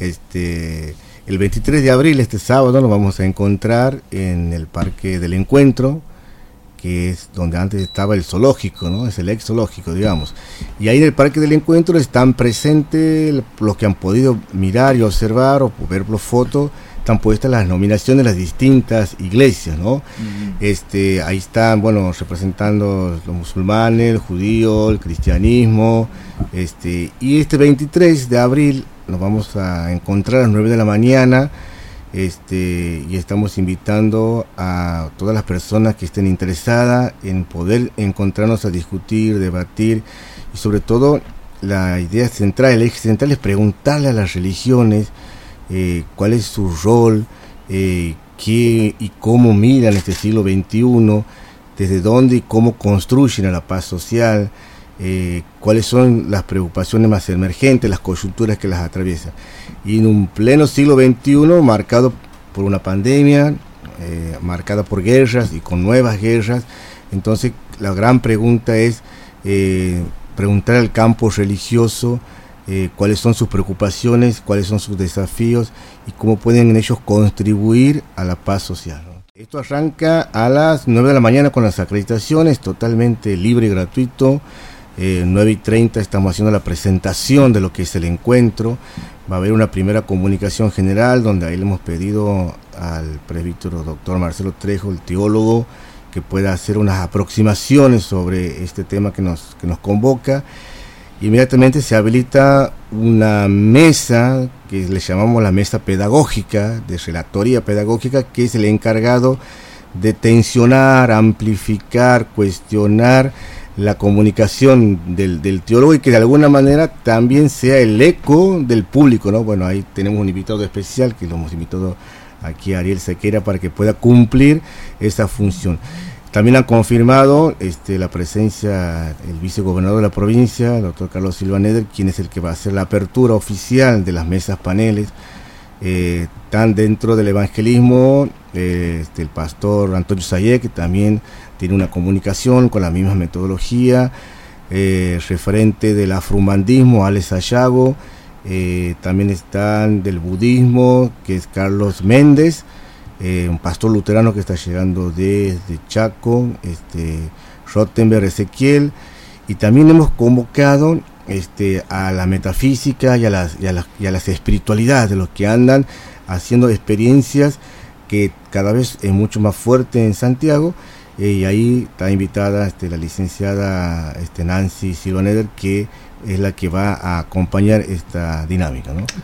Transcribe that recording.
Este, el 23 de abril, este sábado, nos vamos a encontrar en el Parque del Encuentro, que es donde antes estaba el zoológico, ¿no? Es el ex zoológico, digamos. Y ahí en el Parque del Encuentro están presentes los que han podido mirar y observar o ver por fotos, están puestas las nominaciones de las distintas iglesias, ¿no? Este, ahí están, bueno, representando los musulmanes, el judío, el cristianismo, este, y este 23 de abril nos vamos a encontrar a las 9 de la mañana este, y estamos invitando a todas las personas que estén interesadas en poder encontrarnos a discutir, debatir y sobre todo la idea central, el eje central es preguntarle a las religiones eh, cuál es su rol, eh, qué y cómo miran este siglo XXI, desde dónde y cómo construyen la paz social, eh, cuáles son las preocupaciones más emergentes, las coyunturas que las atraviesan. Y en un pleno siglo XXI marcado por una pandemia, eh, marcada por guerras y con nuevas guerras, entonces la gran pregunta es eh, preguntar al campo religioso cuáles son sus preocupaciones, cuáles son sus desafíos y cómo pueden ellos contribuir a la paz social. Esto arranca a las 9 de la mañana con las acreditaciones, totalmente libre y gratuito. 9 y 30 estamos haciendo la presentación de lo que es el encuentro. Va a haber una primera comunicación general donde ahí le hemos pedido al presbítero doctor Marcelo Trejo, el teólogo, que pueda hacer unas aproximaciones sobre este tema que nos, que nos convoca. Inmediatamente se habilita una mesa que le llamamos la mesa pedagógica, de relatoría pedagógica, que es el encargado de tensionar, amplificar, cuestionar la comunicación del, del, teólogo y que de alguna manera también sea el eco del público, ¿no? Bueno, ahí tenemos un invitado especial que lo hemos invitado aquí a Ariel Sequera para que pueda cumplir esa función. También han confirmado este, la presencia el vicegobernador de la provincia, el doctor Carlos Silva Neder, quien es el que va a hacer la apertura oficial de las mesas paneles. Eh, están dentro del evangelismo eh, este, el pastor Antonio Sayek, que también tiene una comunicación con la misma metodología, eh, referente del afrumandismo, Alex Ayago, eh, también están del budismo, que es Carlos Méndez, un pastor luterano que está llegando desde Chaco, este, Rottenberg Ezequiel, y también hemos convocado este, a la metafísica y a las, y a las, y a las espiritualidades de los que andan haciendo experiencias que cada vez es mucho más fuerte en Santiago y ahí está invitada este, la licenciada este, Nancy Silvaneder, que es la que va a acompañar esta dinámica. ¿no?